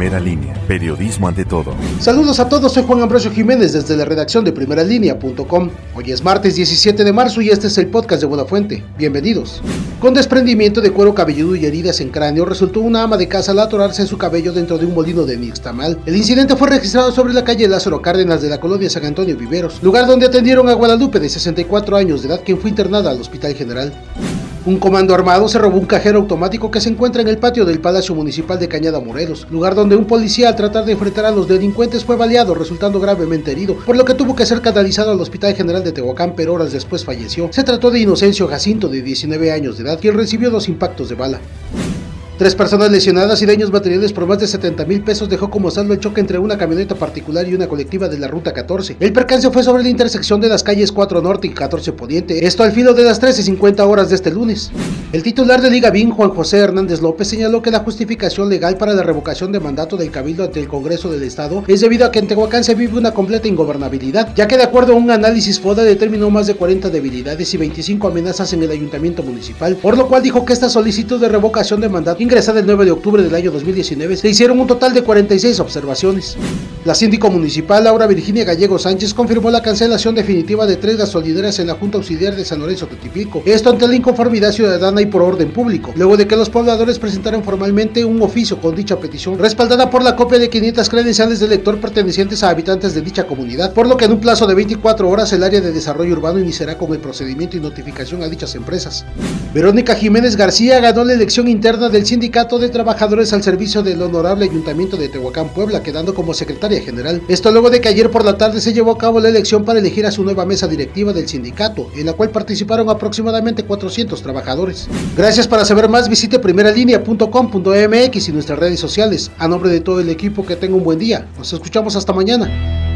Primera línea, periodismo ante todo. Saludos a todos, soy Juan Ambrosio Jiménez desde la redacción de primeralínea.com. Hoy es martes 17 de marzo y este es el podcast de Buenafuente. Bienvenidos. Con desprendimiento de cuero cabelludo y heridas en cráneo, resultó una ama de casa al atorarse su cabello dentro de un molino de Nixtamal. El incidente fue registrado sobre la calle Lázaro Cárdenas de la colonia San Antonio Viveros, lugar donde atendieron a Guadalupe de 64 años de edad, quien fue internada al Hospital General. Un comando armado se robó un cajero automático que se encuentra en el patio del Palacio Municipal de Cañada Morelos, lugar donde un policía al tratar de enfrentar a los delincuentes fue baleado, resultando gravemente herido, por lo que tuvo que ser canalizado al Hospital General de Tehuacán, pero horas después falleció. Se trató de Inocencio Jacinto, de 19 años de edad, quien recibió dos impactos de bala. Tres personas lesionadas y daños materiales por más de 70 mil pesos dejó como saldo el choque entre una camioneta particular y una colectiva de la Ruta 14. El percance fue sobre la intersección de las calles 4 Norte y 14 Poniente, esto al filo de las 13.50 horas de este lunes. El titular de Liga BIN, Juan José Hernández López, señaló que la justificación legal para la revocación de mandato del Cabildo ante el Congreso del Estado es debido a que en Tehuacán se vive una completa ingobernabilidad, ya que de acuerdo a un análisis FODA determinó más de 40 debilidades y 25 amenazas en el ayuntamiento municipal, por lo cual dijo que esta solicitud de revocación de mandato ingresada el 9 de octubre del año 2019 se hicieron un total de 46 observaciones. La síndico municipal Laura Virginia Gallego Sánchez confirmó la cancelación definitiva de tres gasolineras en la Junta Auxiliar de San Lorenzo Totipilco, esto ante la inconformidad ciudadana y por orden público, luego de que los pobladores presentaron formalmente un oficio con dicha petición, respaldada por la copia de 500 credenciales de lector pertenecientes a habitantes de dicha comunidad, por lo que en un plazo de 24 horas el área de desarrollo urbano iniciará con el procedimiento y notificación a dichas empresas. Verónica Jiménez García ganó la elección interna del sindicato de trabajadores al servicio del honorable ayuntamiento de Tehuacán, Puebla, quedando como secretaria general. Esto luego de que ayer por la tarde se llevó a cabo la elección para elegir a su nueva mesa directiva del sindicato, en la cual participaron aproximadamente 400 trabajadores. Gracias para saber más, visite primeralinea.com.mx y nuestras redes sociales. A nombre de todo el equipo, que tenga un buen día. Nos escuchamos hasta mañana.